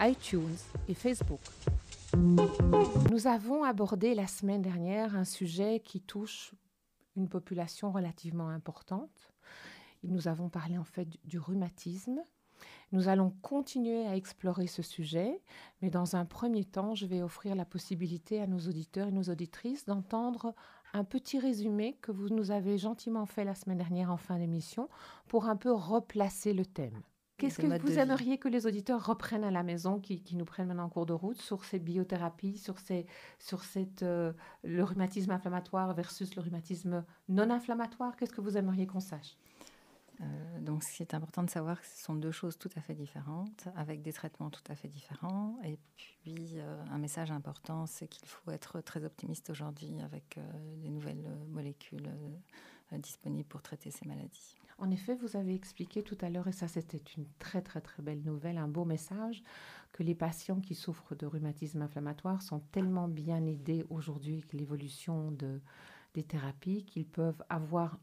iTunes et Facebook. Nous avons abordé la semaine dernière un sujet qui touche une population relativement importante. Nous avons parlé en fait du rhumatisme. Nous allons continuer à explorer ce sujet, mais dans un premier temps, je vais offrir la possibilité à nos auditeurs et nos auditrices d'entendre un petit résumé que vous nous avez gentiment fait la semaine dernière en fin d'émission pour un peu replacer le thème. Qu'est-ce que vous aimeriez que les auditeurs reprennent à la maison, qui, nous prennent maintenant en cours de route, sur ces biothérapies, sur, ces, sur cette, euh, le rhumatisme inflammatoire versus le rhumatisme non inflammatoire? Qu'est-ce que vous aimeriez qu'on sache? Euh, donc, ce qui est important de savoir, que ce sont deux choses tout à fait différentes, avec des traitements tout à fait différents. Et puis, euh, un message important, c'est qu'il faut être très optimiste aujourd'hui avec les nouvelles molécules disponibles pour traiter ces maladies. En effet, vous avez expliqué tout à l'heure, et ça c'était une très très très belle nouvelle, un beau message, que les patients qui souffrent de rhumatisme inflammatoire sont tellement bien aidés aujourd'hui avec l'évolution de, des thérapies qu'ils peuvent avoir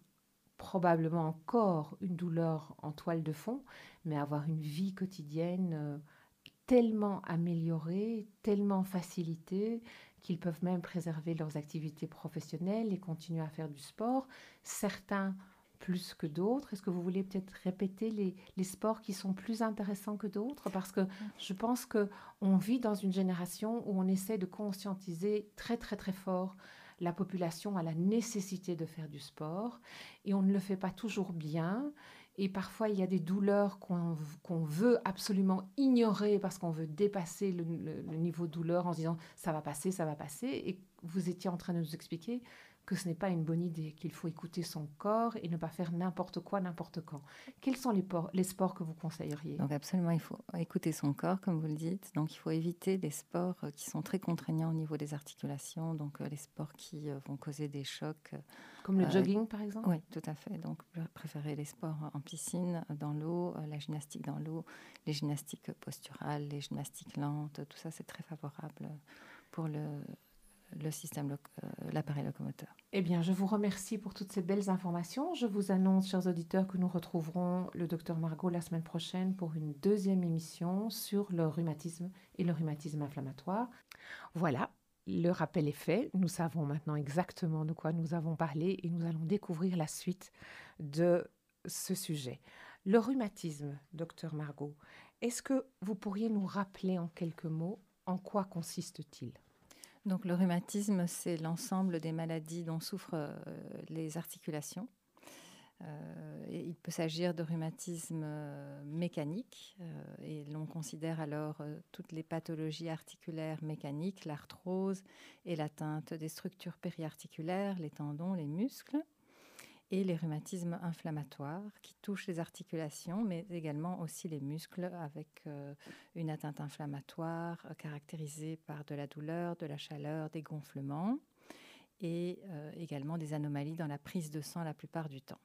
probablement encore une douleur en toile de fond, mais avoir une vie quotidienne euh, tellement améliorée, tellement facilitée, qu'ils peuvent même préserver leurs activités professionnelles et continuer à faire du sport. Certains plus que d'autres? Est-ce que vous voulez peut-être répéter les, sports qui sont plus intéressants que d'autres? Parce que je pense que on vit dans une génération où on essaie de conscientiser très très très fort la population à la nécessité de faire du sport et on ne le fait pas toujours bien. Et parfois, il y a des douleurs qu'on veut absolument ignorer parce qu'on veut dépasser le, le, niveau de douleur en se disant ça va passer, ça va passer. Et vous étiez en train de nous expliquer que ce n'est pas une bonne idée, qu'il faut écouter son corps et ne pas faire n'importe quoi, n'importe quand. Quels sont les, les, sports que vous conseilleriez? Donc absolument, il faut écouter son corps, comme vous le dites. Donc il faut éviter les sports euh, qui sont très contraignants au niveau des articulations, donc euh, les sports qui euh, vont causer des chocs. Comme le jogging, par exemple? Oui, tout à fait. Donc préférer les sports en piscine, dans l'eau, la gymnastique dans l'eau, les gymnastiques posturales, les gymnastiques lentes, tout ça c'est très favorable pour le, le système, euh, l'appareil locomoteur. Eh bien, je vous remercie pour toutes ces belles informations. Je vous annonce, chers auditeurs, que nous retrouverons le docteur Margot la semaine prochaine pour une deuxième émission sur le rhumatisme et le rhumatisme inflammatoire. Voilà, le rappel est fait. Nous savons maintenant exactement de quoi nous avons parlé et nous allons découvrir la suite de ce sujet. Le rhumatisme, docteur Margot, est-ce que vous pourriez nous rappeler en quelques mots en quoi consiste-t-il? Donc le rhumatisme, c'est l'ensemble des maladies dont souffrent euh, les articulations. Euh, il peut s'agir de rhumatisme euh, mécanique et l'on considère alors toutes les pathologies articulaires mécaniques, l'arthrose et l'atteinte des structures périarticulaires, les tendons, les muscles et les rhumatismes inflammatoires qui touchent les articulations, mais également aussi les muscles avec euh, une atteinte inflammatoire euh, caractérisée par de la douleur, de la chaleur, des gonflements et euh, également des anomalies dans la prise de sang la plupart du temps.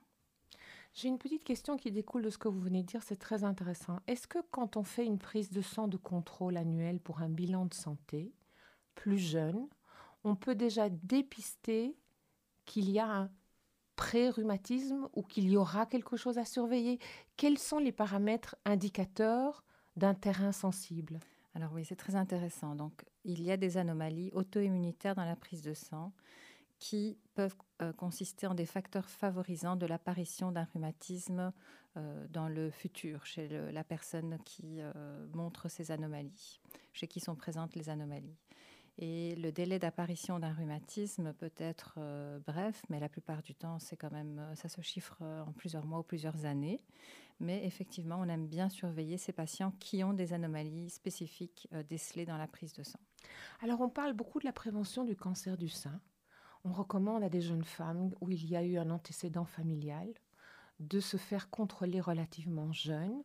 J'ai une petite question qui découle de ce que vous venez de dire, c'est très intéressant. Est-ce que quand on fait une prise de sang de contrôle annuel pour un bilan de santé plus jeune, on peut déjà dépister qu'il y a un pré-rhumatisme ou qu'il y aura quelque chose à surveiller? Quels sont les paramètres indicateurs d'un terrain sensible? Alors oui, c'est très intéressant. Donc, il y a des anomalies auto-immunitaires dans la prise de sang qui peuvent euh, consister en des facteurs favorisant de l'apparition d'un rhumatisme euh, dans le futur chez la personne qui euh, montre ces anomalies, chez qui sont présentes les anomalies. Et le délai d'apparition d'un rhumatisme peut être euh, bref, mais la plupart du temps, c'est quand même, euh, ça se chiffre euh, en plusieurs mois ou plusieurs années. Mais effectivement, on aime bien surveiller ces patients qui ont des anomalies spécifiques décelées dans la prise de sang. Alors, on parle beaucoup de la prévention du cancer du sein. On recommande à des jeunes femmes où il y a eu un antécédent familial de se faire contrôler relativement jeune.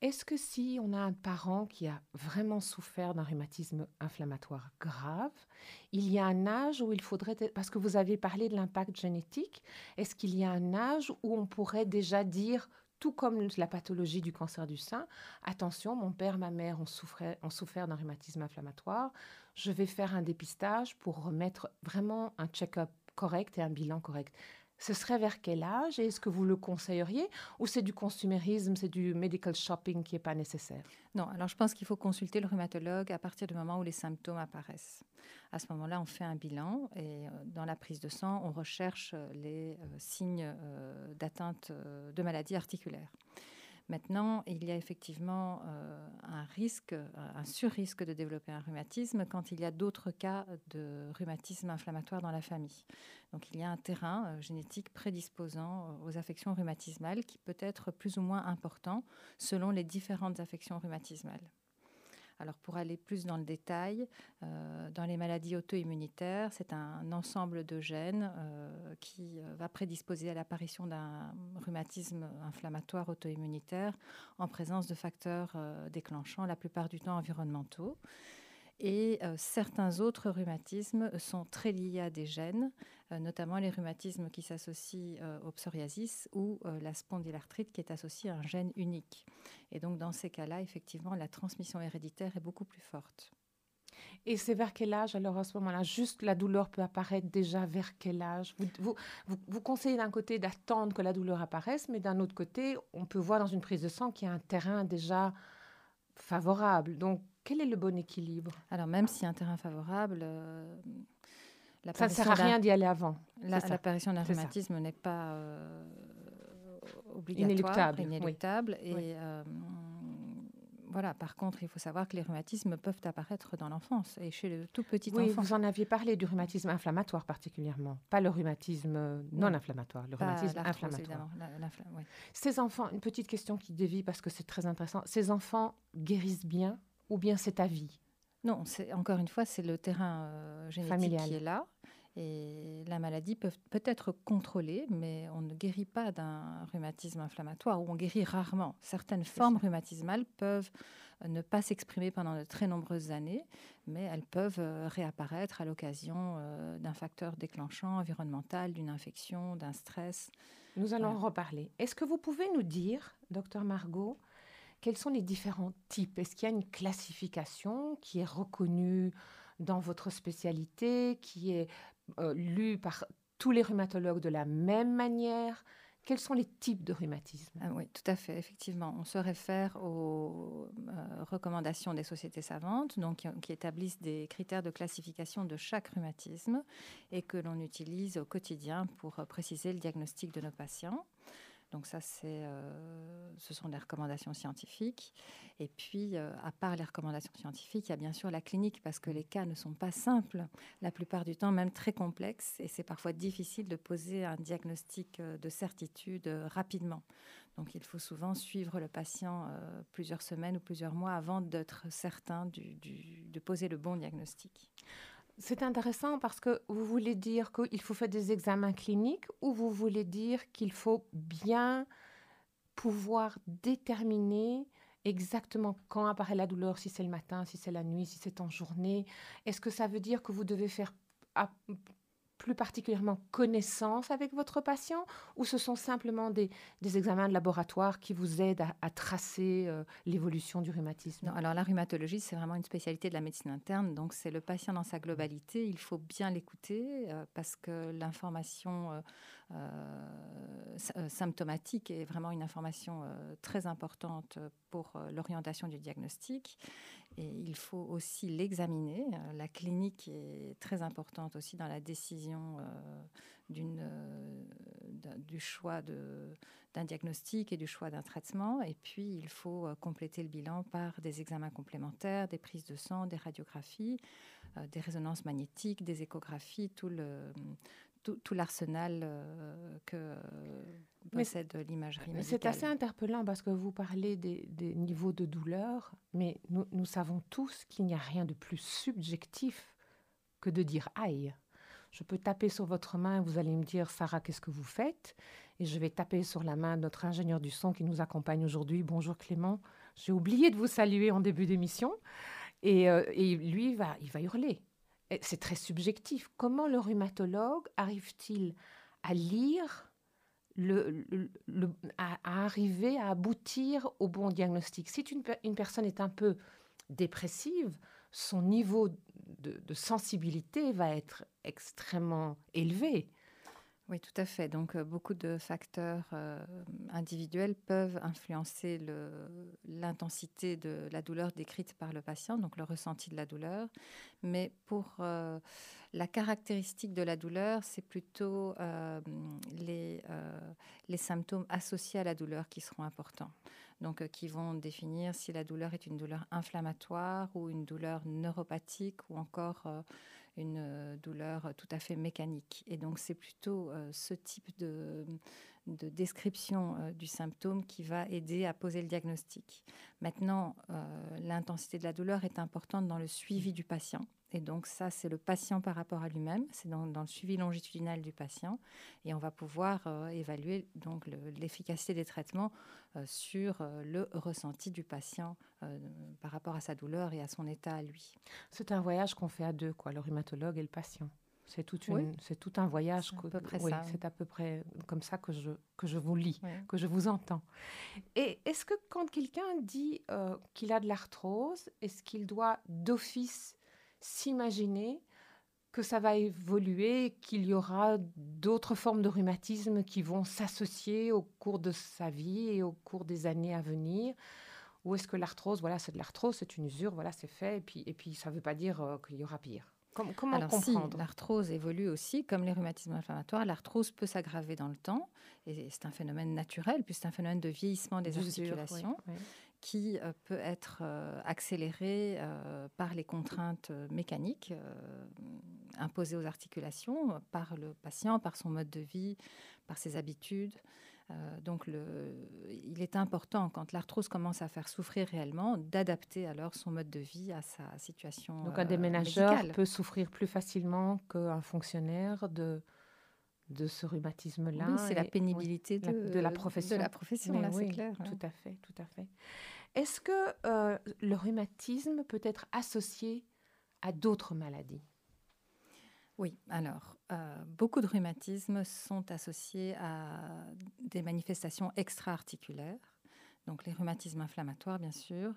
Est-ce que si on a un parent qui a vraiment souffert d'un rhumatisme inflammatoire grave, il y a un âge où il faudrait, parce que vous avez parlé de l'impact génétique, est-ce qu'il y a un âge où on pourrait déjà dire, tout comme la pathologie du cancer du sein, attention, mon père, ma mère ont, ont souffert d'un rhumatisme inflammatoire, je vais faire un dépistage pour remettre vraiment un check-up correct et un bilan correct ce serait vers quel âge et est-ce que vous le conseilleriez ou c'est du consumérisme, c'est du medical shopping qui n'est pas nécessaire? Non, alors je pense qu'il faut consulter le rhumatologue à partir du moment où les symptômes apparaissent. À ce moment-là, on fait un bilan et euh, dans la prise de sang, on recherche les euh, signes euh, d'atteinte de maladies articulaires. Maintenant, il y a effectivement euh, un risque, un surrisque de développer un rhumatisme quand il y a d'autres cas de rhumatisme inflammatoire dans la famille. Donc il y a un terrain euh, génétique prédisposant euh, aux affections rhumatismales qui peut être plus ou moins important selon les différentes affections rhumatismales. Alors pour aller plus dans le détail, euh, dans les maladies auto-immunitaires, c'est un ensemble de gènes euh, qui euh, va prédisposer à l'apparition d'un rhumatisme inflammatoire auto-immunitaire en présence de facteurs déclenchants, la plupart du temps environnementaux. Et euh, certains autres rhumatismes sont très liés à des gènes, euh, notamment les rhumatismes qui s'associent euh, au psoriasis ou la spondylarthrite qui est associée à un gène unique. Et donc dans ces cas-là, effectivement, la transmission héréditaire est beaucoup plus forte. Et c'est vers quel âge alors à ce moment-là? Juste la douleur peut apparaître déjà vers quel âge? Vous, vous, vous, conseillez d'un côté d'attendre que la douleur apparaisse, mais d'un autre côté, on peut voir dans une prise de sang qu'il y a un terrain déjà favorable. Donc quel est le bon équilibre? Alors, même si un terrain favorable, euh, ça ne sert à rien d'y aller avant. L'apparition d'un rhumatisme n'est pas euh, obligatoire, inéluctable. Et euh, voilà. Par contre, il faut savoir que les rhumatismes peuvent apparaître dans l'enfance et chez le tout petit oui, enfant. Vous en aviez parlé du rhumatisme inflammatoire particulièrement, pas le rhumatisme non, inflammatoire, le rhumatisme inflammatoire. Ces enfants, une petite question qui dévie parce que c'est très intéressant. Ces enfants guérissent bien ou bien c'est à vie? Non, c'est encore une fois, c'est le terrain euh, génétique qui est là. Et la maladie peut, peut être contrôlée, mais on ne guérit pas d'un rhumatisme inflammatoire, ou on guérit rarement. Certaines formes rhumatismales peuvent ne pas s'exprimer pendant de très nombreuses années, mais elles peuvent euh, réapparaître à l'occasion euh, d'un facteur déclenchant environnemental, d'une infection, d'un stress. Nous allons en reparler. Est-ce que vous pouvez nous dire, docteur Margot, quels sont les différents types? Est-ce qu'il y a une classification qui est reconnue dans votre spécialité, qui est euh, lue par tous les rhumatologues de la même manière? Quels sont les types de rhumatisme? Ah Oui, tout à fait, effectivement. On se réfère aux euh, recommandations des sociétés savantes, donc qui, établissent des critères de classification de chaque rhumatisme et que l'on utilise au quotidien pour préciser le diagnostic de nos patients. Donc ça, c'est, euh, ce sont des recommandations scientifiques. Et puis, euh, à part les recommandations scientifiques, il y a bien sûr la clinique, parce que les cas ne sont pas simples, la plupart du temps même très complexes, et c'est parfois difficile de poser un diagnostic euh, de certitude rapidement. Donc il faut souvent suivre le patient plusieurs semaines ou plusieurs mois avant d'être certain de poser le bon diagnostic. C'est intéressant parce que vous voulez dire qu'il faut faire des examens cliniques ou vous voulez dire qu'il faut bien pouvoir déterminer exactement quand apparaît la douleur, si c'est le matin, si c'est la nuit, si c'est en journée. Est-ce que ça veut dire que vous devez faire plus particulièrement connaissance avec votre patient ou ce sont simplement des, examens de laboratoire qui vous aident à, tracer euh, l'évolution du rhumatisme? Non, Alors la rhumatologie, c'est vraiment une spécialité de la médecine interne, donc c'est le patient dans sa globalité. Il faut bien l'écouter euh, parce que l'information euh, symptomatique est vraiment une information très importante pour l'orientation du diagnostic. Et il faut aussi l'examiner. La clinique est très importante aussi dans la décision euh, euh, du choix d'un diagnostic et du choix d'un traitement. Et puis, il faut compléter le bilan par des examens complémentaires, des prises de sang, des radiographies, des résonances magnétiques, des échographies, tout le, tout, l'arsenal euh, que possède l'imagerie médicale. C'est assez interpellant parce que vous parlez des, niveaux de douleur, mais nous, nous savons tous qu'il n'y a rien de plus subjectif que de dire aïe. Je peux taper sur votre main, vous allez me dire Sarah, qu'est-ce que vous faites? Et je vais taper sur la main de notre ingénieur du son qui nous accompagne aujourd'hui. Bonjour Clément. J'ai oublié de vous saluer en début d'émission. Et, euh, et, lui, va, il va hurler c'est très subjectif. Comment le rhumatologue arrive-t-il à lire, à, arriver à aboutir au bon diagnostic? Si une, personne est un peu dépressive, son niveau de sensibilité va être extrêmement élevé. Oui, tout à fait. Donc, euh, beaucoup de facteurs euh, individuels peuvent influencer l'intensité de la douleur décrite par le patient, donc le ressenti de la douleur. Mais pour euh, la caractéristique de la douleur, c'est plutôt les, les symptômes associés à la douleur qui seront importants. Donc, qui vont définir si la douleur est une douleur inflammatoire ou une douleur neuropathique ou encore une euh, douleur tout à fait mécanique. Et donc c'est plutôt euh, ce type de, description euh, du symptôme qui va aider à poser le diagnostic. Maintenant, l'intensité de la douleur est importante dans le suivi du patient. Et donc ça, c'est le patient par rapport à lui-même, c'est dans, le suivi longitudinal du patient, et on va pouvoir euh, évaluer donc l'efficacité des traitements euh, sur euh, le ressenti du patient par rapport à sa douleur et à son état à lui. C'est un voyage qu'on fait à deux, quoi, le rhumatologue et le patient. C'est tout, c'est tout un voyage. C'est à peu près comme ça que je, que je vous lis, que je vous entends. Et est-ce que quand quelqu'un dit qu'il a de l'arthrose, est-ce qu'il doit d'office s'imaginer que ça va évoluer, qu'il y aura d'autres formes de rhumatisme qui vont s'associer au cours de sa vie et au cours des années à venir? Ou est-ce que l'arthrose, voilà, c'est de l'arthrose, c'est une usure, voilà, c'est fait, et puis, et puis ça ne veut pas dire euh, qu'il y aura pire. Comment, comment Alors, comprendre? si, L'arthrose évolue aussi, comme les rhumatismes inflammatoires. L'arthrose peut s'aggraver dans le temps, et c'est un phénomène naturel, puis c'est un phénomène de vieillissement des articulations qui euh, peut être euh, accéléré euh, par les contraintes mécaniques imposées aux articulations, par le patient, par son mode de vie, par ses habitudes. donc, le, il est important, quand l'arthrose commence à faire souffrir réellement, d'adapter alors son mode de vie à sa situation. Donc, un déménageur peut souffrir plus facilement qu'un fonctionnaire de, de ce rhumatisme-là. Oui, c'est la pénibilité de, la profession. De la profession, là, c'est clair. Tout à fait, tout à fait. Est-ce que euh, le rhumatisme peut être associé à d'autres maladies? Oui, alors, euh, beaucoup de rhumatismes sont associés à des manifestations extra-articulaires, donc les rhumatismes inflammatoires, bien sûr,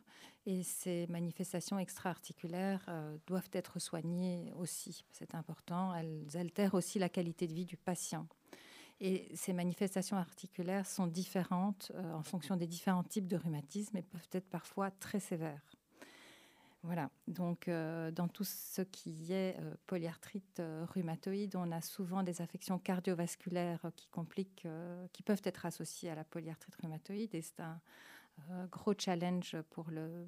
et ces manifestations extra-articulaires euh, doivent être soignées aussi, c'est important, elles altèrent aussi la qualité de vie du patient. Et ces manifestations articulaires sont différentes euh, en fonction des différents types de rhumatisme et peuvent être parfois très sévères. Voilà, donc euh, dans tout ce qui est euh, polyarthrite rhumatoïde, on a souvent des affections cardiovasculaires qui compliquent, qui peuvent être associées à la polyarthrite rhumatoïde et c'est un gros challenge pour le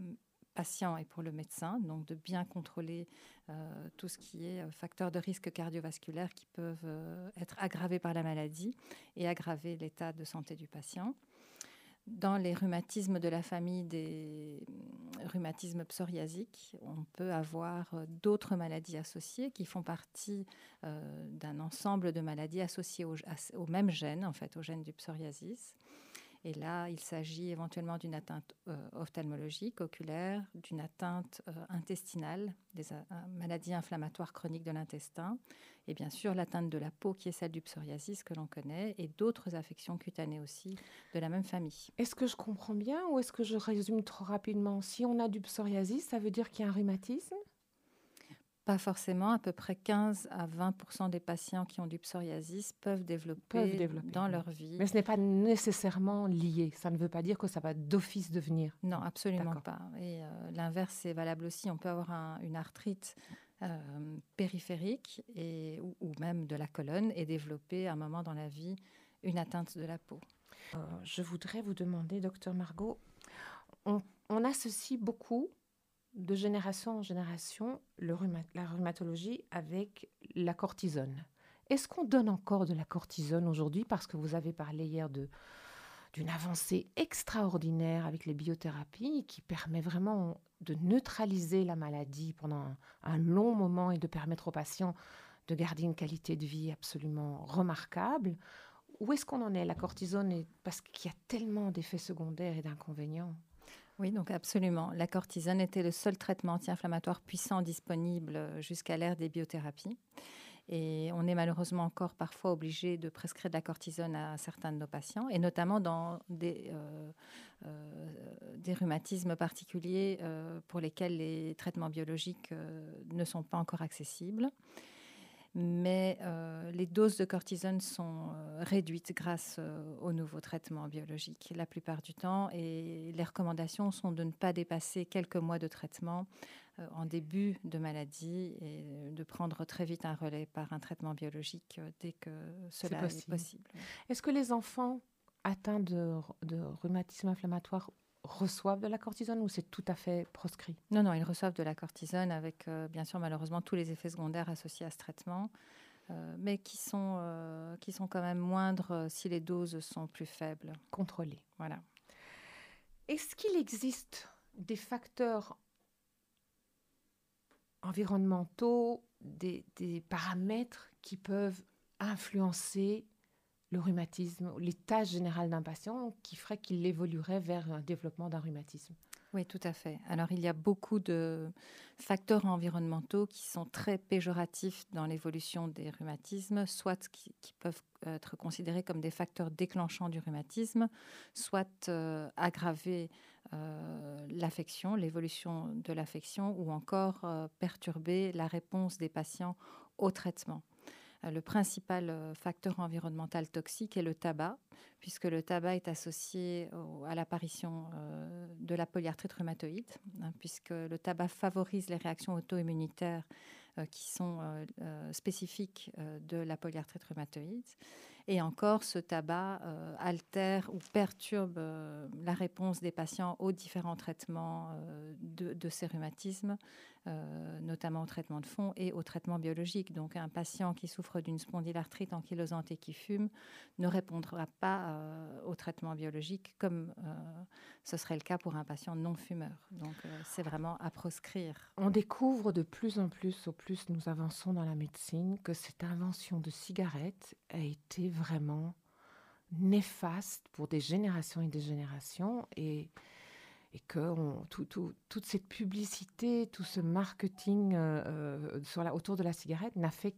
patient et pour le médecin, donc de bien contrôler euh, tout ce qui est euh, facteurs de risque cardiovasculaire qui peuvent euh, être aggravés par la maladie et aggraver l'état de santé du patient. Dans les rhumatismes de la famille des rhumatismes psoriasiques, on peut avoir d'autres maladies associées qui font partie d'un ensemble de maladies associées au, au, même gène, en fait, au gène du psoriasis. Et là, il s'agit éventuellement d'une atteinte euh, ophtalmologique, oculaire, d'une atteinte euh, intestinale, des euh, maladies inflammatoires chroniques de l'intestin, et bien sûr l'atteinte de la peau qui est celle du psoriasis que l'on connaît, et d'autres affections cutanées aussi de la même famille. Est-ce que je comprends bien ou est-ce que je résume trop rapidement? Si on a du psoriasis, ça veut dire qu'il y a un rhumatisme? Pas forcément. À peu près 15 à 20% des patients qui ont du psoriasis peuvent développer, dans leur vie. Mais ce n'est pas nécessairement lié. Ça ne veut pas dire que ça va d'office devenir. Non, absolument pas. Et euh, l'inverse est valable aussi. On peut avoir une arthrite euh, périphérique et, ou, même de la colonne et développer à un moment dans la vie une atteinte de la peau. je voudrais vous demander, docteur Margot, on, associe beaucoup de génération en génération la rhumatologie avec la cortisone. Est-ce qu'on donne encore de la cortisone aujourd'hui Parce que vous avez parlé hier de, d'une avancée extraordinaire avec les biothérapies qui permet vraiment de neutraliser la maladie pendant un, long moment et de permettre aux patients de garder une qualité de vie absolument remarquable? Où est-ce qu'on en est? La cortisone, parce qu'il y a tellement d'effets secondaires et d'inconvénients. Oui, donc absolument. La cortisone était le seul traitement anti-inflammatoire puissant disponible jusqu'à l'ère des biothérapies. Et on est malheureusement encore parfois obligé de prescrire de la cortisone à certains de nos patients, et notamment dans des, euh, euh, rhumatismes particuliers euh, pour lesquels les traitements biologiques ne sont pas encore accessibles mais euh, les doses de cortisone sont euh, réduites grâce euh, aux nouveaux traitements biologiques la plupart du temps et les recommandations sont de ne pas dépasser quelques mois de traitement en début de maladie et de prendre très vite un relais par un traitement biologique dès que cela est possible. Est-ce que les enfants atteints de, de rhumatisme inflammatoire reçoivent de la cortisone ou c'est tout à fait proscrit? Non, non, ils reçoivent de la cortisone avec, euh, bien sûr, malheureusement, tous les effets secondaires associés à ce traitement, euh, mais qui sont, euh, qui sont quand même moindres si les doses sont plus faibles. Contrôlées. Voilà. Est-ce qu'il existe des facteurs environnementaux, des, des paramètres qui peuvent influencer le rhumatisme, l'état général d'un patient qui ferait qu'il évoluerait vers un développement d'un rhumatisme. Oui, tout à fait. Alors, il y a beaucoup de facteurs environnementaux qui sont très péjoratifs dans l'évolution des rhumatismes, soit qui, peuvent être considérés comme des facteurs déclenchants du rhumatisme, soit euh, aggraver euh, l'affection, l'évolution de l'affection, ou encore euh, perturber la réponse des patients au traitement. Euh, le principal euh, facteur environnemental toxique est le tabac, puisque le tabac est associé à l'apparition euh, de la polyarthrite rhumatoïde, hein, puisque le tabac favorise les réactions auto-immunitaires qui sont spécifiques de la polyarthrite rhumatoïde. Et encore, ce tabac altère ou perturbe la réponse des patients aux différents traitements de, ces rhumatismes, notamment au traitement de fond et au traitement biologique. Donc, un patient qui souffre d'une spondylarthrite ankylosante et qui fume ne répondra pas au traitement biologique comme ce serait le cas pour un patient non fumeur. Donc, c'est vraiment à proscrire. On découvre de plus en plus, au plus nous avançons dans la médecine, que cette invention de cigarettes a été vraiment néfaste pour des générations et des générations et, et que on, tout, toute cette publicité, tout ce marketing euh, euh, sur la, autour de la cigarette n'a fait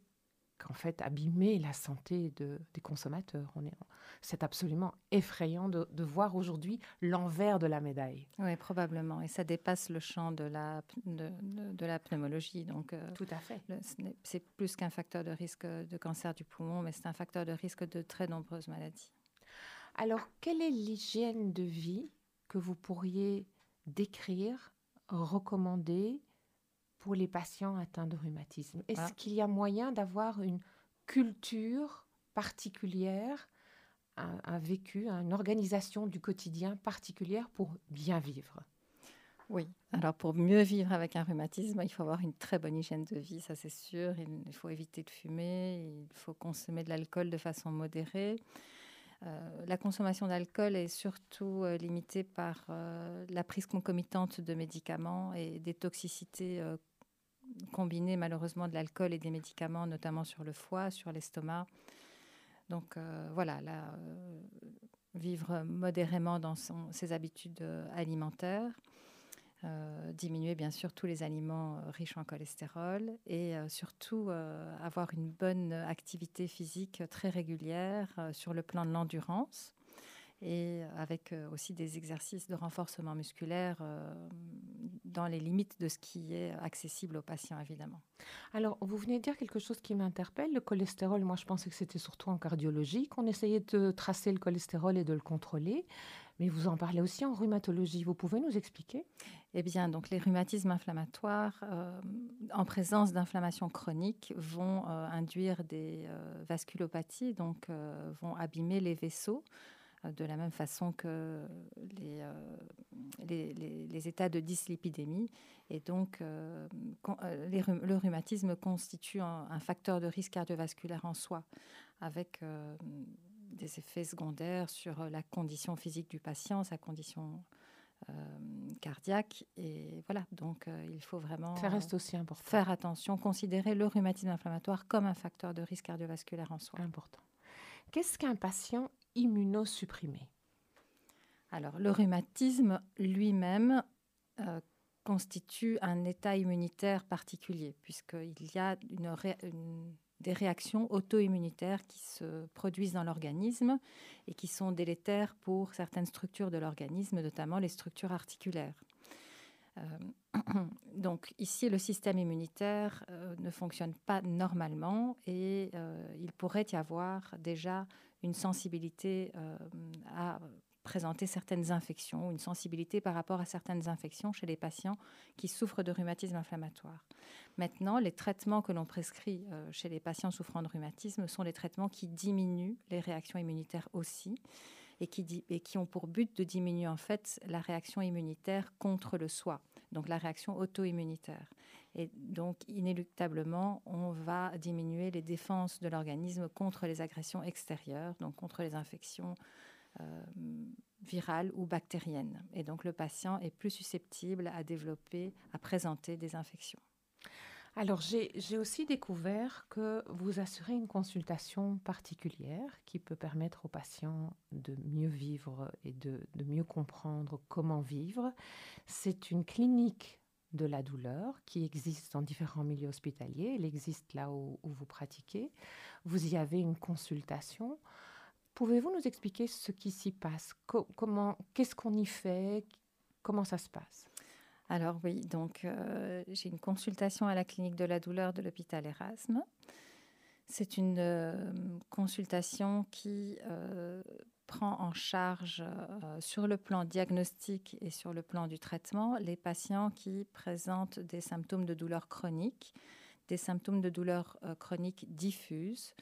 qu'en fait abîmer la santé de, des consommateurs. On est, c'est absolument effrayant de, de voir aujourd'hui l'envers de la médaille. Oui, probablement. Et ça dépasse le champ de la, de, de, la pneumologie. Donc, euh, Tout à fait. c'est plus qu'un facteur de risque de cancer du poumon, mais c'est un facteur de risque de très nombreuses maladies. Alors, quelle est l'hygiène de vie que vous pourriez décrire, recommander pour les patients atteints de rhumatisme? Est-ce qu'il y a moyen d'avoir une culture particulière, un, vécu, une organisation du quotidien particulière pour bien vivre? Oui, alors pour mieux vivre avec un rhumatisme, il faut avoir une très bonne hygiène de vie, ça c'est sûr. Il faut éviter de fumer, il faut consommer de l'alcool de façon modérée. Euh, la consommation d'alcool est surtout euh, limitée par euh, la prise concomitante de médicaments et des toxicités combinées malheureusement de l'alcool et des médicaments, notamment sur le foie, sur l'estomac. Donc voilà, vivre modérément dans ses habitudes alimentaires. Euh, diminuer bien sûr tous les aliments euh, riches en cholestérol et euh, surtout avoir une bonne activité physique très régulière sur le plan de l'endurance et avec aussi des exercices de renforcement musculaire dans les limites de ce qui est accessible aux patients, évidemment. Alors, vous venez de dire quelque chose qui m'interpelle. Le cholestérol, moi, je pensais que c'était surtout en cardiologie qu'on essayait de tracer le cholestérol et de le contrôler. Mais vous en parlez aussi en rhumatologie. Vous pouvez nous expliquer? Eh bien, donc les rhumatismes inflammatoires euh, en présence d'inflammation chronique vont euh, induire des euh, vasculopathies, donc vont abîmer les vaisseaux de la même façon que les, états de dyslipidémie. Et donc, le rhumatisme constitue un, facteur de risque cardiovasculaire en soi, avec des effets secondaires sur la condition physique du patient, sa condition euh, cardiaque. Et voilà, donc euh, il faut vraiment Ça reste aussi important. faire attention, considérer le rhumatisme inflammatoire comme un facteur de risque cardiovasculaire en soi. Important. Qu'est-ce qu'un patient immunosupprimé? Alors, le rhumatisme lui-même euh, constitue un état immunitaire particulier, puisqu'il y a une, une des réactions auto-immunitaires qui se produisent dans l'organisme et qui sont délétères pour certaines structures de l'organisme, notamment les structures articulaires. Euh, donc ici, le système immunitaire euh, ne fonctionne pas normalement et euh, il pourrait y avoir déjà une sensibilité à présenter certaines infections, une sensibilité par rapport à certaines infections chez les patients qui souffrent de rhumatisme inflammatoire. Maintenant, les traitements que l'on prescrit euh, chez les patients souffrant de rhumatisme sont les traitements qui diminuent les réactions immunitaires aussi et qui, ont pour but de diminuer en fait la réaction immunitaire contre le soi, donc la réaction auto-immunitaire. Et donc, inéluctablement, on va diminuer les défenses de l'organisme contre les agressions extérieures, donc contre les infections virale ou bactérienne. Et donc le patient est plus susceptible à développer, à présenter des infections. Alors j'ai aussi découvert que vous assurez une consultation particulière qui peut permettre aux patients de mieux vivre et de, mieux comprendre comment vivre. C'est une clinique de la douleur qui existe dans différents milieux hospitaliers. Elle existe là où, où vous pratiquez. Vous y avez une consultation. Pouvez-vous nous expliquer ce qui s'y passe? Comment, qu'est-ce qu'on y fait? Comment ça se passe? Alors oui, donc euh, j'ai une consultation à la clinique de la douleur de l'hôpital Erasme. C'est une euh, consultation qui euh, prend en charge sur le plan diagnostique et sur le plan du traitement les patients qui présentent des symptômes de douleur chronique, des symptômes de douleur chronique diffuse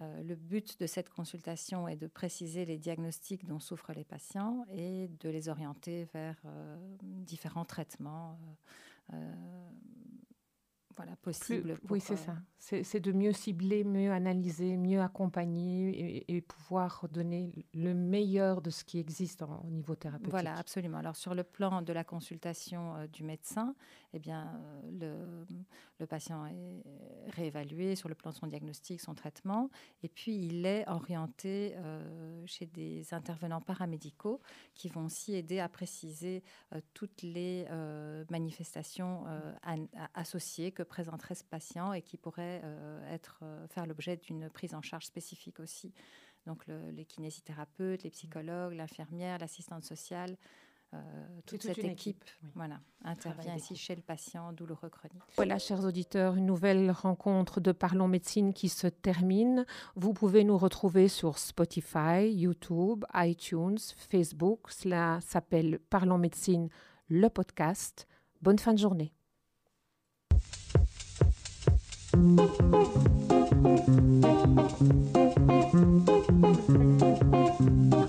euh, le but de cette consultation est de préciser les diagnostics dont souffrent les patients et de les orienter vers euh, différents traitements euh, voilà, possible. oui, c'est ça. C'est de mieux cibler, mieux analyser, mieux accompagner et, pouvoir donner le meilleur de ce qui existe au niveau thérapeutique. Voilà, absolument. Alors sur le plan de la consultation euh, du médecin, eh bien, euh, le, le, patient est réévalué sur le plan de son diagnostic, son traitement, et puis il est orienté euh, chez des intervenants paramédicaux qui vont aussi aider à préciser toutes les manifestations associées que présenterait ce patient et qui pourrait euh, être, euh, faire l'objet d'une prise en charge spécifique aussi. Donc les kinésithérapeutes, les psychologues, l'infirmière, l'assistante sociale, euh, toute, cette équipe, voilà, intervient ici chez le patient douloureux chronique. Voilà, chers auditeurs, une nouvelle rencontre de Parlons Médecine qui se termine. Vous pouvez nous retrouver sur Spotify, YouTube, iTunes, Facebook. Cela s'appelle Parlons Médecine, le podcast. Bonne fin de journée. Thank you.